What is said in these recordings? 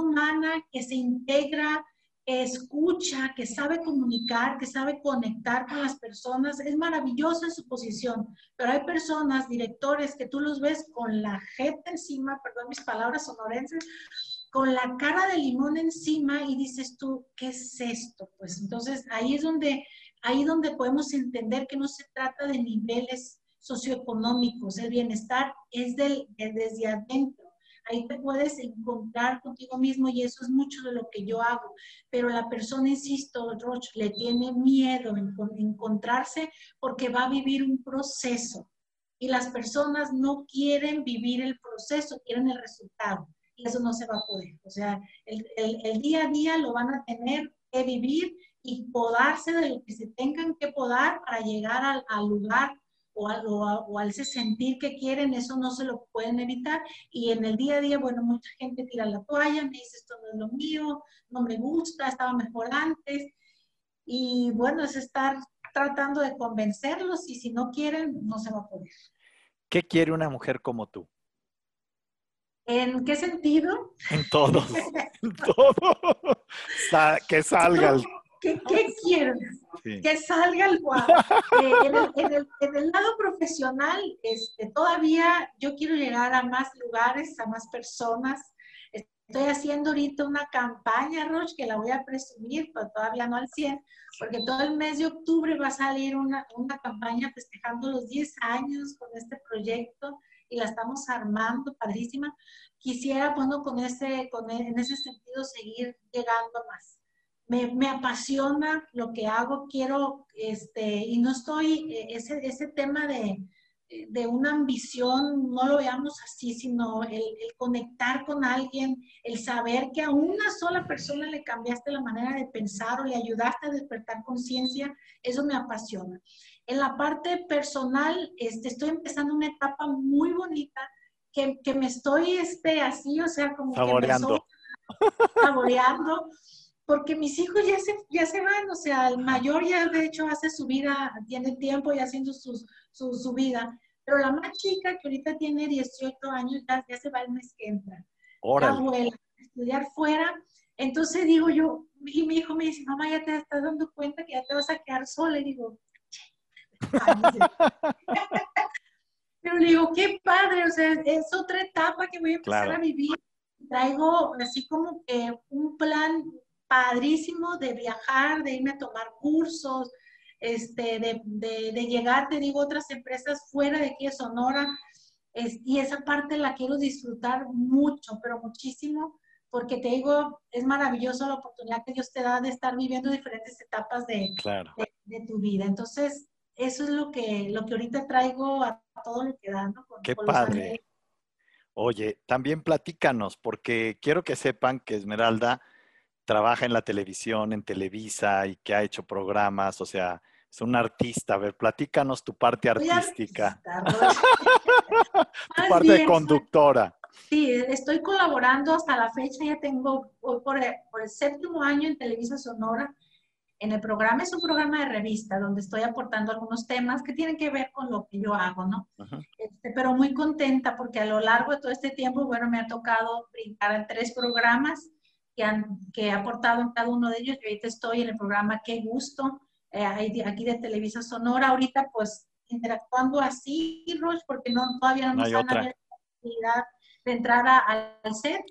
humana, que se integra, que escucha, que sabe comunicar, que sabe conectar con las personas. Es maravillosa su posición, pero hay personas, directores, que tú los ves con la jeta encima, perdón mis palabras sonorenses, con la cara de limón encima y dices tú, ¿qué es esto? Pues entonces ahí es donde, ahí donde podemos entender que no se trata de niveles socioeconómicos, el bienestar es del, desde adentro. Ahí te puedes encontrar contigo mismo y eso es mucho de lo que yo hago. Pero la persona, insisto, Roche, le tiene miedo en encontrarse porque va a vivir un proceso. Y las personas no quieren vivir el proceso, quieren el resultado y eso no se va a poder. O sea, el, el, día a día lo van a tener que vivir y podarse de lo que se tengan que podar para llegar al, al lugar o, al, o, al sentir que quieren, eso no se lo pueden evitar. Y en el día a día, bueno, mucha gente tira la toalla, me dice esto no es lo mío, no me gusta, estaba mejor antes. Y bueno, es estar tratando de convencerlos y si no quieren, no se va a poder. ¿Qué quiere una mujer como tú? ¿En qué sentido? En todo, en todo. que salga el... ¿Qué, qué Que salga el guapo. Eh, en, el, lado profesional, este, todavía yo quiero llegar a más lugares, a más personas. Estoy haciendo ahorita una campaña, Roche, que la voy a presumir, pero todavía no al 100, porque todo el mes de octubre va a salir una, una campaña festejando los 10 años con este proyecto y la estamos armando, padrísima. Quisiera, bueno, con ese, con, e, en ese sentido seguir llegando a más. Me, me, apasiona lo que hago, quiero, este, y no estoy, e, ese, ese tema de, de una ambición, no lo veamos así, sino el, el, conectar con alguien, el saber que a una sola persona le cambiaste la manera de pensar o le ayudaste a despertar conciencia, eso me apasiona. En la parte personal, este, estoy empezando una etapa muy bonita que, que me estoy este, así, o sea, como saboreando. Que saboreando, porque mis hijos ya se, ya se van, o sea, el mayor ya de hecho hace su vida, tiene tiempo y haciendo sus, su, su, vida, pero la más chica, que ahorita tiene 18 años, ya, ya se va el mes que entra. La abuela, estudiar fuera. Entonces digo yo, y mi hijo me dice, mamá, ya te estás dando cuenta que ya te vas a quedar sola. Y digo, Pero le digo, qué padre, o sea, es otra etapa que voy a empezar a vivir. Traigo así como que un plan padrísimo de viajar, de irme a tomar cursos, este, de, de, llegar, te digo, otras empresas fuera de aquí de Sonora. y esa parte la quiero disfrutar mucho, pero muchísimo, porque te digo, es maravilloso la oportunidad que Dios te da de estar viviendo diferentes etapas de, de, de tu vida. Entonces, eso es lo que, lo que ahorita traigo a todo lo que da, ¿no? Qué padre. Oye, también platícanos, porque quiero que sepan que Esmeralda trabaja en la televisión, en Televisa y que ha hecho programas, o sea, es una artista. A ver, platícanos tu parte artística. tu parte de conductora. Sí, estoy colaborando hasta la fecha, ya tengo por por el séptimo año en Televisa Sonora en el programa es un programa de revista donde estoy aportando algunos temas que tienen que ver con lo que yo hago, ¿no? Este, pero muy contenta porque a lo largo de todo este tiempo, bueno, me ha tocado brincar en tres programas que, han, que he aportado en cada uno de ellos. Yo ahorita estoy en el programa Qué Gusto, eh, aquí de Televisa Sonora, ahorita pues interactuando así, Roche, porque no, todavía no nos han la posibilidad de entrar al set.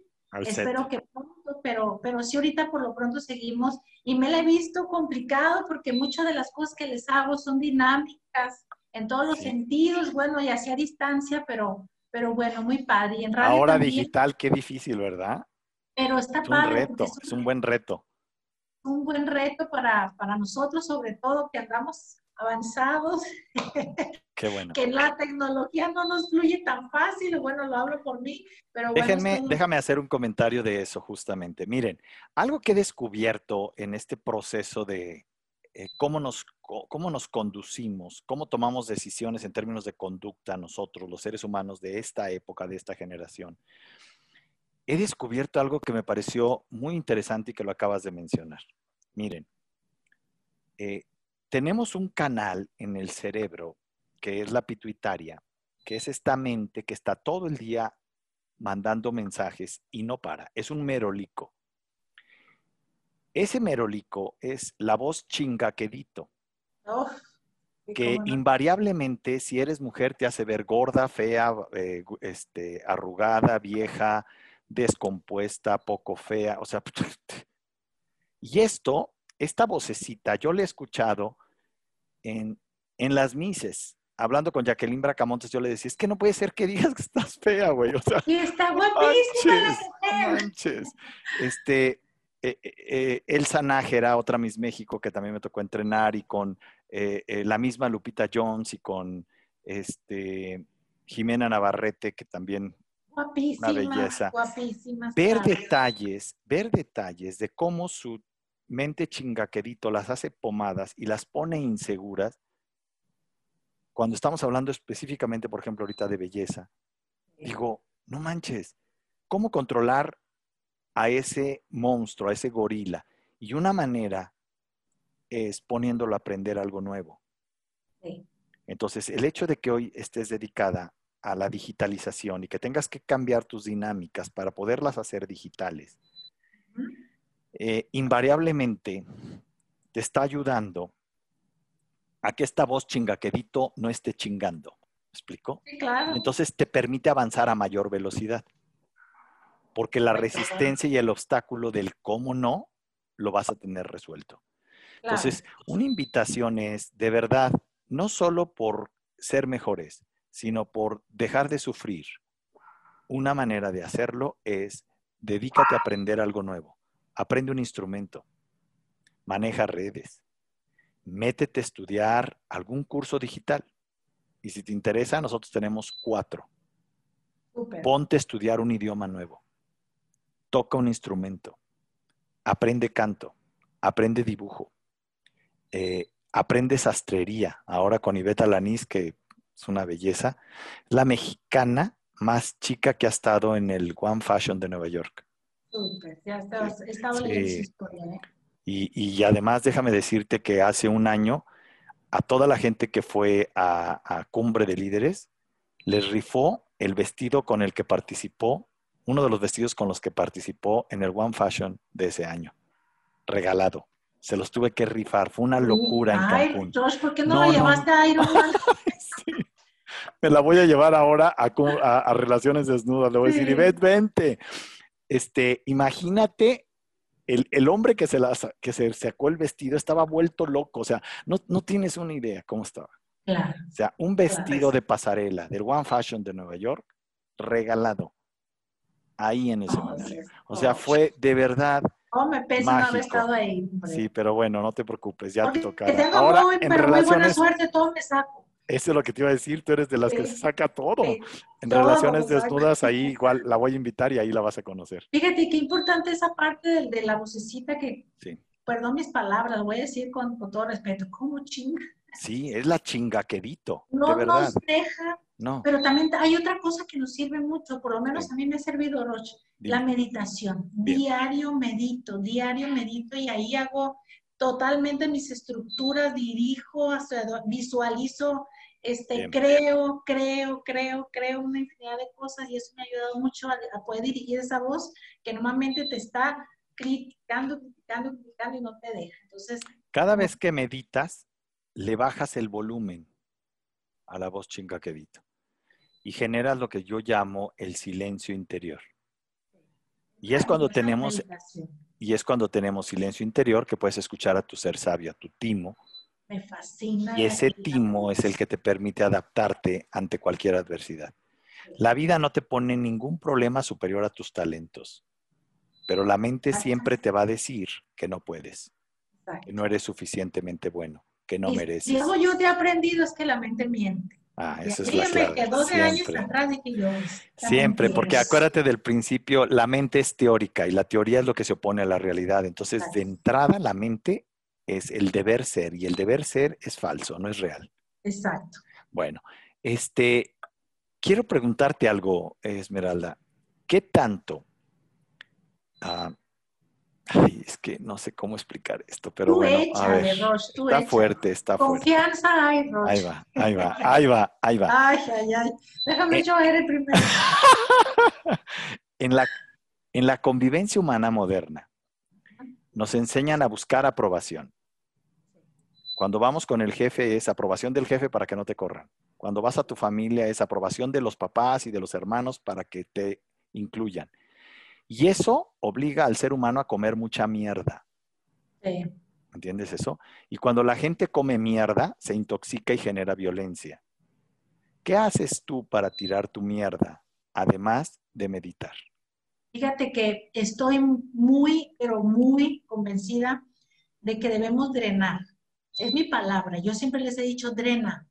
Espero que pronto, pero, pero sí ahorita por lo pronto seguimos y me la he visto complicado porque muchas de las cosas que les hago son dinámicas en todos los sentidos, bueno, y hacia distancia, pero, pero bueno, muy padre. Y en radio Ahora digital, qué difícil, ¿verdad? Pero está es padre. Un reto, es un, buen reto. Un buen reto para, para nosotros, sobre todo que andamos avanzados. Qué bueno. que la tecnología no nos fluye tan fácil, bueno, lo hablo por mí, pero Déjenme, Déjame hacer un comentario de eso justamente. Miren, algo que he descubierto en este proceso de eh, cómo, nos, cómo nos conducimos, cómo tomamos decisiones en términos de conducta nosotros, los seres humanos de esta época, de esta generación, he descubierto algo que me pareció muy interesante y que lo acabas de mencionar. Miren, eh, tenemos un canal en el cerebro que es la pituitaria, que es esta mente que está todo el día mandando mensajes y no para. Es un merolico. Ese merolico es la voz chingaquedito. que invariablemente, si eres mujer, te hace ver gorda, fea, eh, este, arrugada, vieja, descompuesta, poco fea. O sea, y esto, esta vocecita, yo la he escuchado en, en las mises hablando con Jacqueline Bracamontes, yo le decía, es que no puede ser que digas que estás fea, güey. O sea, sí, está guapísima manches, Este, eh, eh, eh, Elsa Nájera, otra Miss México que también me tocó entrenar, y con la misma Lupita Jones y con este, Jimena Navarrete, que también guapísima, una belleza. Guapísima, ver detalles, ver detalles de cómo su mente chingaquerito las hace pomadas y las pone inseguras cuando estamos hablando específicamente, por ejemplo, ahorita de belleza, digo, no manches, ¿cómo controlar a ese monstruo, a ese gorila? Y una manera es poniéndolo a aprender algo nuevo. Entonces, el hecho de que hoy estés dedicada a la digitalización y que tengas que cambiar tus dinámicas para poderlas hacer digitales, eh, invariablemente te está ayudando a que esta voz chingaquedito no esté chingando. ¿Me explico? Sí, claro. Entonces te permite avanzar a mayor velocidad. Porque la resistencia y el obstáculo del cómo no lo vas a tener resuelto. Entonces, una invitación es, de verdad, no solo por ser mejores, sino por dejar de sufrir. Una manera de hacerlo es, dedícate a aprender algo nuevo. Aprende un instrumento. Maneja redes métete a estudiar algún curso digital. Y si te interesa, nosotros tenemos cuatro. Ponte a estudiar un idioma nuevo. Toca un instrumento. Aprende canto. Aprende dibujo. Eh, aprende sastrería. Ahora con Iveta Lanís, que es una belleza. La mexicana más chica que ha estado en el One Fashion de Nueva York. Súper, ya su historia. ¿eh? Y, además déjame decirte que hace un año a toda la gente que fue a, Cumbre de Líderes, les rifó el vestido con el que participó, uno de los vestidos con los que participó en el One Fashion de ese año, regalado. Se los tuve que rifar, fue una locura en Cancún. Josh, ¿por qué no, lo llevaste a Iron Man? Me la voy a llevar ahora a, Relaciones Desnudas. Le voy a decir, Ivette, vente. Este, imagínate el, hombre que se, que se sacó el vestido estaba vuelto loco, o sea, no, tienes una idea cómo estaba. Claro. O sea, un vestido de pasarela del One Fashion de Nueva York regalado ahí en ese momento. O sea, fue de verdad. Oh, me pesa no haber estado ahí. Sí, pero bueno, no te preocupes, ya te toca. Ahora, en pero muy buena suerte, todo me saco. Eso es lo que te iba a decir, tú eres de las que se saca todo. en relaciones desnudas, ahí igual la voy a invitar y ahí la vas a conocer. Fíjate qué importante esa parte de, la vocecita que, sí. perdón mis palabras, lo voy a decir con, todo respeto, ¿cómo chinga? Sí, es la chingaquerito. No de verdad. nos deja. No. Pero también hay otra cosa que nos sirve mucho, por lo menos a mí me ha servido, Roche, la meditación. Diario medito, diario medito y ahí hago totalmente mis estructuras, dirijo, visualizo este, creo, creo, creo, creo una infinidad de cosas y eso me ha ayudado mucho a, poder dirigir esa voz que normalmente te está criticando, criticando, criticando y no te deja. Entonces, cada vez que meditas, le bajas el volumen a la voz chinga que y generas lo que yo llamo el silencio interior. Y es cuando tenemos y es cuando tenemos silencio interior que puedes escuchar a tu ser sabio, a tu timo, me fascina. Y ese timo es el que te permite adaptarte ante cualquier adversidad. La vida no te pone ningún problema superior a tus talentos, pero la mente siempre te va a decir que no puedes, que no eres suficientemente bueno, que no mereces. Si algo yo te he aprendido es que la mente miente. Ah, esa es la clave. Que 12 años atrás dije yo. Siempre, porque acuérdate del principio, la mente es teórica y la teoría es lo que se opone a la realidad. Entonces, de entrada, la mente es el deber ser y el deber ser es falso, no es real. Exacto. Bueno, este, quiero preguntarte algo, Esmeralda. ¿Qué tanto? Ah, es que no sé cómo explicar esto, pero bueno, a ver. está fuerte, está fuerte. Confianza hay, Roche. Ahí va, ahí va, ahí va, ahí va. Ay, ay, ay. Déjame eh, yo el primero. en, la, en la convivencia humana moderna, nos enseñan a buscar aprobación. Cuando vamos con el jefe es aprobación del jefe para que no te corran. Cuando vas a tu familia es aprobación de los papás y de los hermanos para que te incluyan. Y eso obliga al ser humano a comer mucha mierda. Sí. ¿Entiendes eso? Y cuando la gente come mierda, se intoxica y genera violencia. ¿Qué haces tú para tirar tu mierda, además de meditar? Fíjate que estoy muy, pero muy convencida de que debemos drenar. Es mi palabra. Yo siempre les he dicho, drena.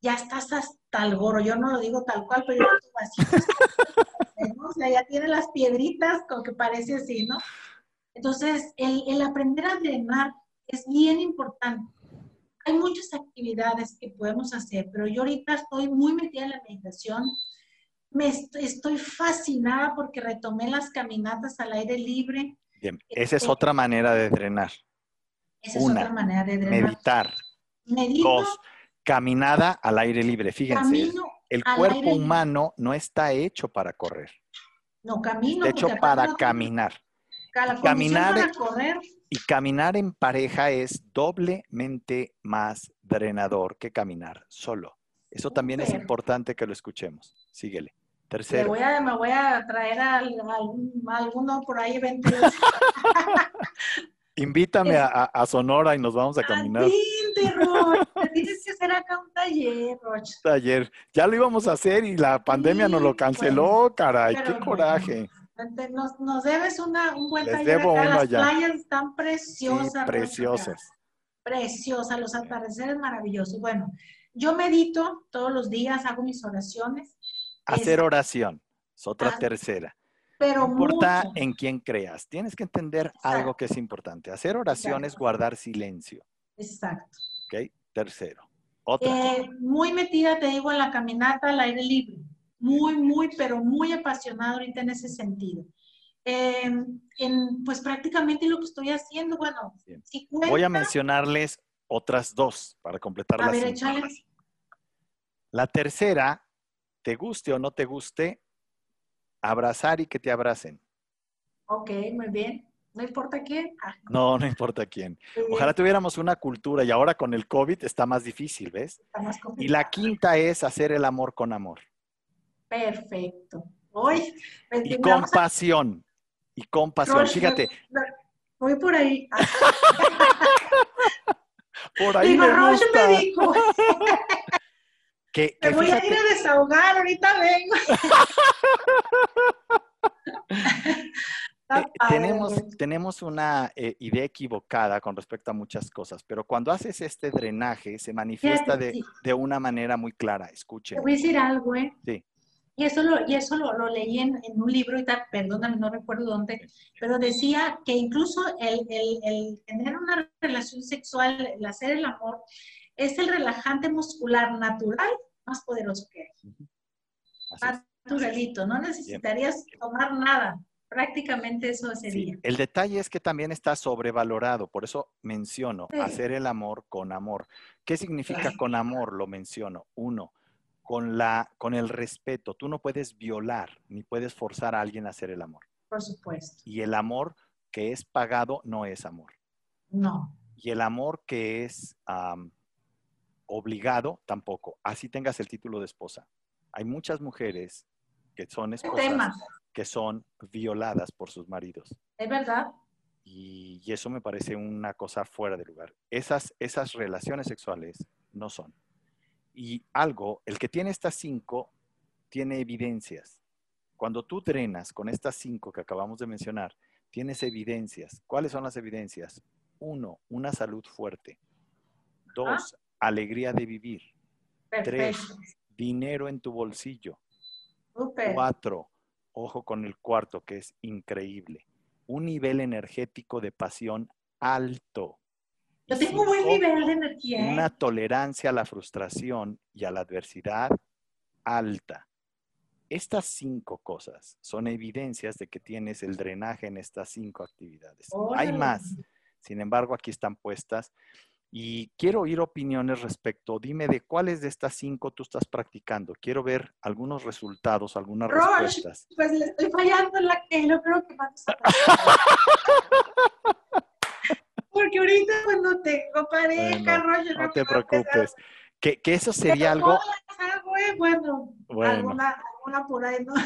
Ya estás hasta el gorro. Yo no lo digo tal cual, pero yo lo así. O sea, ya tiene las piedritas, como que parece así, ¿no? Entonces, el, el aprender a drenar es bien importante. Hay muchas actividades que podemos hacer, pero yo ahorita estoy muy metida en la meditación. Me estoy fascinada porque retomé las caminatas al aire libre. Bien, esa es este otra manera de drenar. Esa Una, es otra manera de drenar. Meditar. Dos, caminada al aire libre. Fíjense, el cuerpo humano no está hecho para correr. No, camino. Está hecho para caminar. caminar para correr. Y caminar en pareja es doblemente más drenador que caminar solo. Eso también es importante que lo escuchemos. Síguele. Tercero. Me voy a, me voy a traer a, alguno por ahí Invítame a, Sonora y nos vamos a caminar. Tienes que hacer acá un taller, Roch. Taller. Ya lo íbamos a hacer y la pandemia nos lo canceló, caray. Qué coraje. Nos, debes una, un buen taller. Debo Las playas están preciosas. preciosas. Preciosas, los atardeceres maravillosos. Bueno, yo medito todos los días, hago mis oraciones. Hacer oración, es otra tercera. Pero no importa en quién creas, tienes que entender algo que es importante. Hacer oración es guardar silencio. Exacto. ¿Ok? Tercero. Otra. Eh, muy metida, te digo, en la caminata al aire libre. Muy, muy, pero muy apasionada ahorita en ese sentido. Em, en, pues prácticamente lo que estoy haciendo, bueno, voy a mencionarles otras dos para completar a las La tercera, te guste o no te guste, abrazar y que te abracen. Ok, muy bien. No importa quién. Ah. No, no importa quién. Ojalá tuviéramos una cultura y ahora con el COVID está más difícil, ¿ves? Está más y la quinta es hacer el amor con amor. Perfecto. Hoy, y compasión. Y compasión. Fíjate. Voy por ahí. por ahí me gusta. me dijo. Que, voy a ir a desahogar, ahorita vengo. Eh, tenemos, tenemos una eh, idea equivocada con respecto a muchas cosas, pero cuando haces este drenaje se manifiesta de, una manera muy clara. Escuchen. Te voy a decir algo, ¿eh? Sí. Y eso lo, y eso lo, leí en, un libro, y tal, perdóname, no recuerdo dónde, pero decía que incluso el, el, tener una relación sexual, el hacer el amor, es el relajante muscular natural más poderoso que hay. Naturalito, no necesitarías tomar nada. Prácticamente eso sería. El detalle es que también está sobrevalorado, por eso menciono hacer el amor con amor. ¿Qué significa con amor? Lo menciono. Uno, con, la, con el respeto. Tú no puedes violar ni puedes forzar a alguien a hacer el amor. Por supuesto. Y el amor que es pagado no es amor. No. Y el amor que es obligado tampoco. Así tengas el título de esposa. Hay muchas mujeres que son esposas que son violadas por sus maridos. Es verdad. Y, eso me parece una cosa fuera de lugar. Esas, esas relaciones sexuales no son. Y algo, el que tiene estas cinco, tiene evidencias. Cuando tú drenas con estas cinco que acabamos de mencionar, tienes evidencias. ¿Cuáles son las evidencias? Uno, una salud fuerte. Dos, alegría de vivir. Tres, dinero en tu bolsillo. Cuatro, ojo con el cuarto, que es increíble. Un nivel energético de pasión alto. Yo tengo un buen nivel de energía. ¿eh? Una tolerancia a la frustración y a la adversidad alta. Estas cinco cosas son evidencias de que tienes el drenaje en estas cinco actividades. Hay más, sin embargo, aquí están puestas. Y quiero oír opiniones respecto. Dime de cuáles de estas cinco tú estás practicando. Quiero ver algunos resultados, algunas respuestas. Pues le estoy fallando en la que yo creo que más. Porque ahorita cuando tengo pareja, bueno, no te preocupes. Que, que, eso sería algo. Eh, bueno, bueno. Alguna, alguna por ahí, ¿no?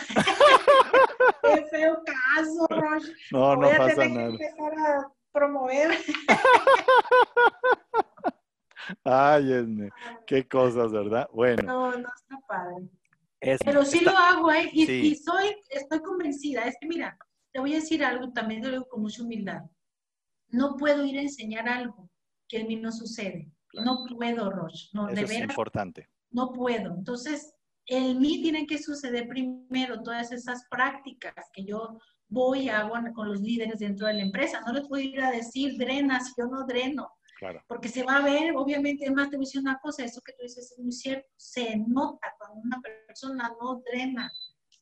Qué feo caso, Roger. No, no pasa nada. Que empezar a promover. Ay, Esme, qué cosas, ¿verdad? Bueno. No, no está padre. Pero sí lo hago, ¿eh? Y, soy, estoy convencida. Es que mira, te voy a decir algo, también lo digo con mucha humildad. No puedo ir a enseñar algo que en mí no sucede. No puedo, Roche. No, Eso es importante. No puedo. Entonces, en mí tienen que suceder primero todas esas prácticas que yo voy a hago con los líderes dentro de la empresa. No les voy a ir a decir, drenas, yo no dreno. Claro. Porque se va a ver, obviamente, es más, te voy a decir una cosa, eso que tú dices es muy cierto, se nota cuando una persona no drena,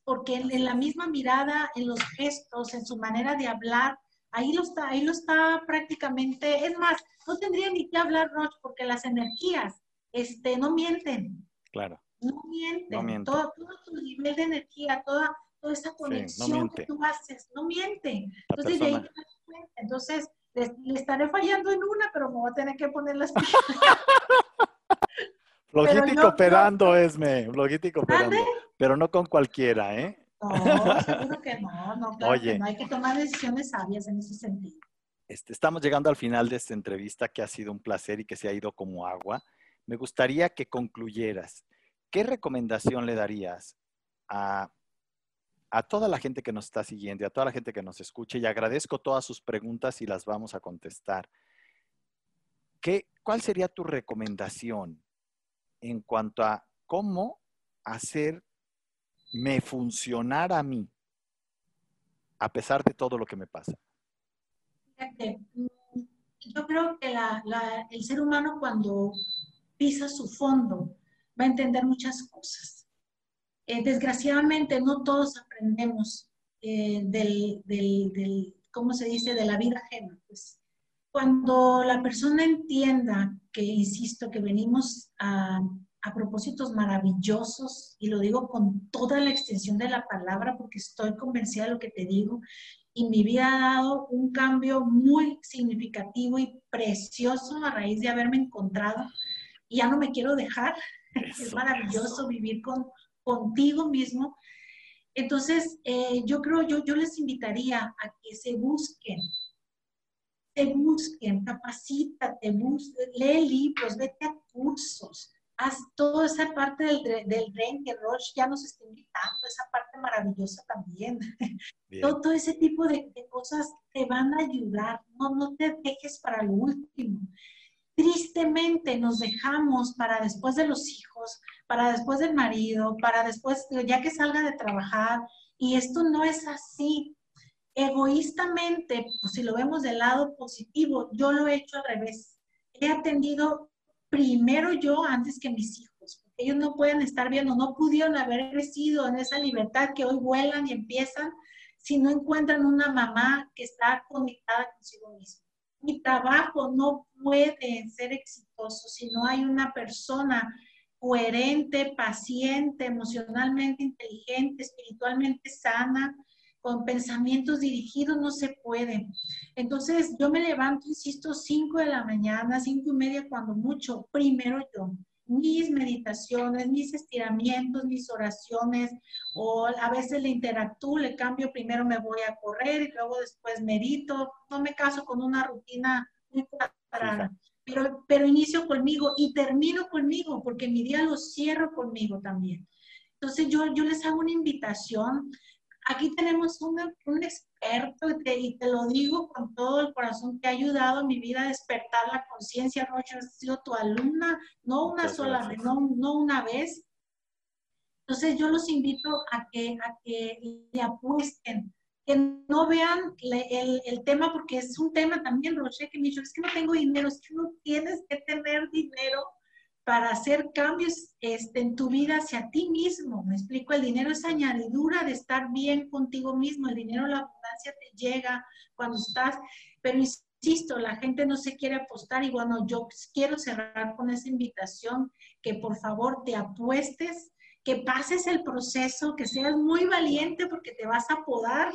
porque en, la misma mirada, en los gestos, en su manera de hablar, ahí lo está, ahí lo está prácticamente, es más, no tendría ni que hablar, Roch, porque las energías, este, no mienten. Claro. No mienten. Todo, tu nivel de energía, toda, toda esa conexión que tú haces, no miente. Entonces, de ahí te das cuenta. Entonces, le, estaré fallando en una, pero me voy a tener que poner las pilas. Flojito y cooperando, Esme, flojito y cooperando. Pero no con cualquiera, ¿eh? No, seguro que no, no, Oye, no hay que tomar decisiones sabias en ese sentido. Este, estamos llegando al final de esta entrevista que ha sido un placer y que se ha ido como agua. Me gustaría que concluyeras. ¿Qué recomendación le darías a a toda la gente que nos está siguiendo y a toda la gente que nos escuche y agradezco todas sus preguntas y las vamos a contestar. ¿Qué, ¿Cuál sería tu recomendación en cuanto a cómo hacerme funcionar a mí a pesar de todo lo que me pasa? Mm, yo creo que el ser humano cuando pisa su fondo va a entender muchas cosas eh, desgraciadamente no todos aprendemos eh, del, del, ¿cómo se dice?, de la vida ajena. Pues, cuando la persona entienda que, insisto, que venimos a, a propósitos maravillosos, y lo digo con toda la extensión de la palabra porque estoy convencida de lo que te digo, y mi vida ha dado un cambio muy significativo y precioso a raíz de haberme encontrado. Y ya no me quiero dejar. es maravilloso vivir con, contigo mismo. Entonces, eh, yo creo, yo, yo les invitaría a que se busquen, se busquen, capacítate, lee libros, vete a cursos, haz toda esa parte del, del tren que Roche ya nos está invitando, esa parte maravillosa también. Todo, todo, ese tipo de, de, cosas te van a ayudar, no, no te dejes para lo último tristemente nos dejamos para después de los hijos, para después del marido, para después, ya que salga de trabajar, y esto no es así. Egoístamente, pues si lo vemos del lado positivo, yo lo he hecho al revés. He atendido primero yo antes que mis hijos, ellos no pueden estar viendo, no pudieron haber crecido en esa libertad que hoy vuelan y empiezan si no encuentran una mamá que está conectada consigo misma mi trabajo no puede ser exitoso si no hay una persona coherente, paciente, emocionalmente inteligente, espiritualmente sana, con pensamientos dirigidos, no se puede. Entonces, yo me levanto, insisto, 5 de la mañana, cinco y media cuando mucho, primero yo mis meditaciones, mis estiramientos, mis oraciones, o a veces le interactúo, le cambio, primero me voy a correr y luego después medito, no me caso con una rutina muy cuadrada, pero, pero inicio conmigo y termino conmigo, porque mi día lo cierro conmigo también. Entonces yo, yo les hago una invitación aquí tenemos un, un experto y te, lo digo con todo el corazón que ha ayudado a mi vida a despertar la conciencia. Rocha, ha sido tu alumna, no una sola vez, no, no, una vez. Entonces yo los invito a que, a que le apuesten, que no vean el, el, tema, porque es un tema también, Roche, que me dijo, es que no tengo dinero, es que no tienes que tener dinero para hacer cambios este, en tu vida hacia ti mismo. Me explico, el dinero es añadidura de estar bien contigo mismo. El dinero, la abundancia te llega cuando estás, pero insisto, la gente no se quiere apostar y bueno, yo quiero cerrar con esa invitación que por favor te apuestes, que pases el proceso, que seas muy valiente porque te vas a podar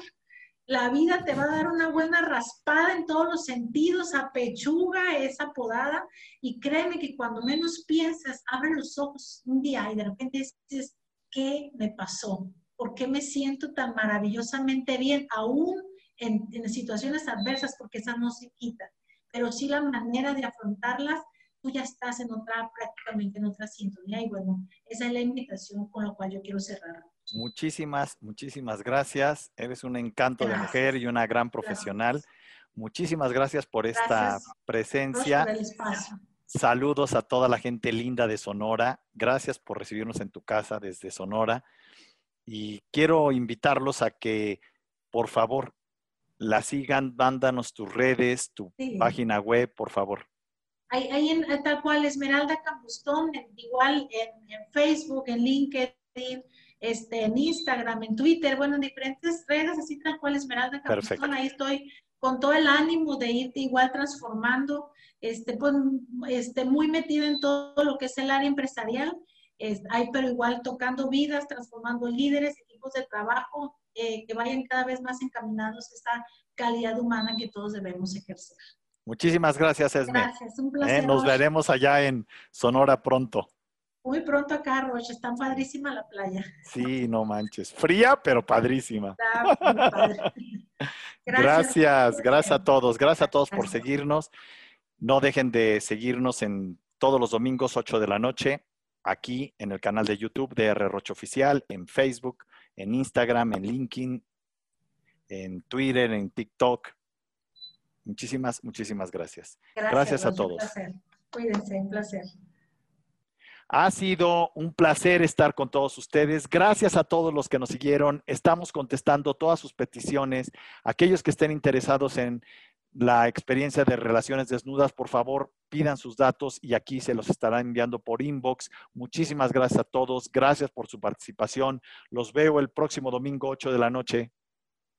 la vida te va a dar una buena raspada en todos los sentidos, a pechuga esa podada, y créeme que cuando menos piensas, abre los ojos un día y de repente dices, ¿qué me pasó? ¿Por qué me siento tan maravillosamente bien, aún en, situaciones adversas? Porque esa no se quita, pero sí la manera de afrontarlas, tú ya estás en otra, prácticamente en otra sintonía, y bueno, esa es la invitación con la cual yo quiero cerrar. Muchísimas, muchísimas gracias. Eres un encanto de mujer y una gran profesional. Muchísimas gracias por esta presencia. Saludos a toda la gente linda de Sonora. Gracias por recibirnos en tu casa desde Sonora. Y quiero invitarlos a que, por favor, la sigan, mándanos tus redes, tu página web, por favor. Ahí, en, tal cual, Esmeralda Campustón, igual en, en Facebook, en LinkedIn, este, en Instagram, en Twitter, bueno, en diferentes redes, así tal cual Esmeralda Campuzón, ahí estoy con todo el ánimo de irte igual transformando, este, pues, este, muy metido en todo lo que es el área empresarial, es, hay, pero igual tocando vidas, transformando líderes, equipos de trabajo, eh, que vayan cada vez más encaminados a esa calidad humana que todos debemos ejercer. Muchísimas gracias, Esme. Gracias, un placer. Eh, nos veremos allá en Sonora pronto. Muy pronto acá, Roche, está padrísima la playa. Sí, no manches. Fría, pero padrísima. Gracias, gracias, a todos. Gracias a todos por seguirnos. No dejen de seguirnos en todos los domingos, 8 de la noche, aquí en el canal de YouTube de R. Roche Oficial, en Facebook, en Instagram, en LinkedIn, en Twitter, en TikTok. Muchísimas, muchísimas gracias. Gracias, a todos. Cuídense, un placer. Ha sido un placer estar con todos ustedes. Gracias a todos los que nos siguieron. Estamos contestando todas sus peticiones. Aquellos que estén interesados en la experiencia de relaciones desnudas, por favor, pidan sus datos y aquí se los estará enviando por inbox. Muchísimas gracias a todos. Gracias por su participación. Los veo el próximo domingo, 8 de la noche,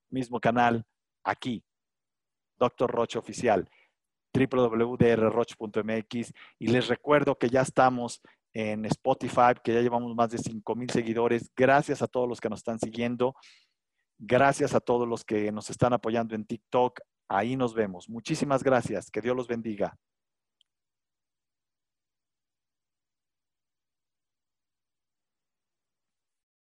mismo canal, aquí. Doctor Roche Oficial www.drroche.mx y les recuerdo que ya estamos en Spotify, que ya llevamos más de 5 mil seguidores. Gracias a todos los que nos están siguiendo. Gracias a todos los que nos están apoyando en TikTok. Ahí nos vemos. Muchísimas gracias. Que Dios los bendiga.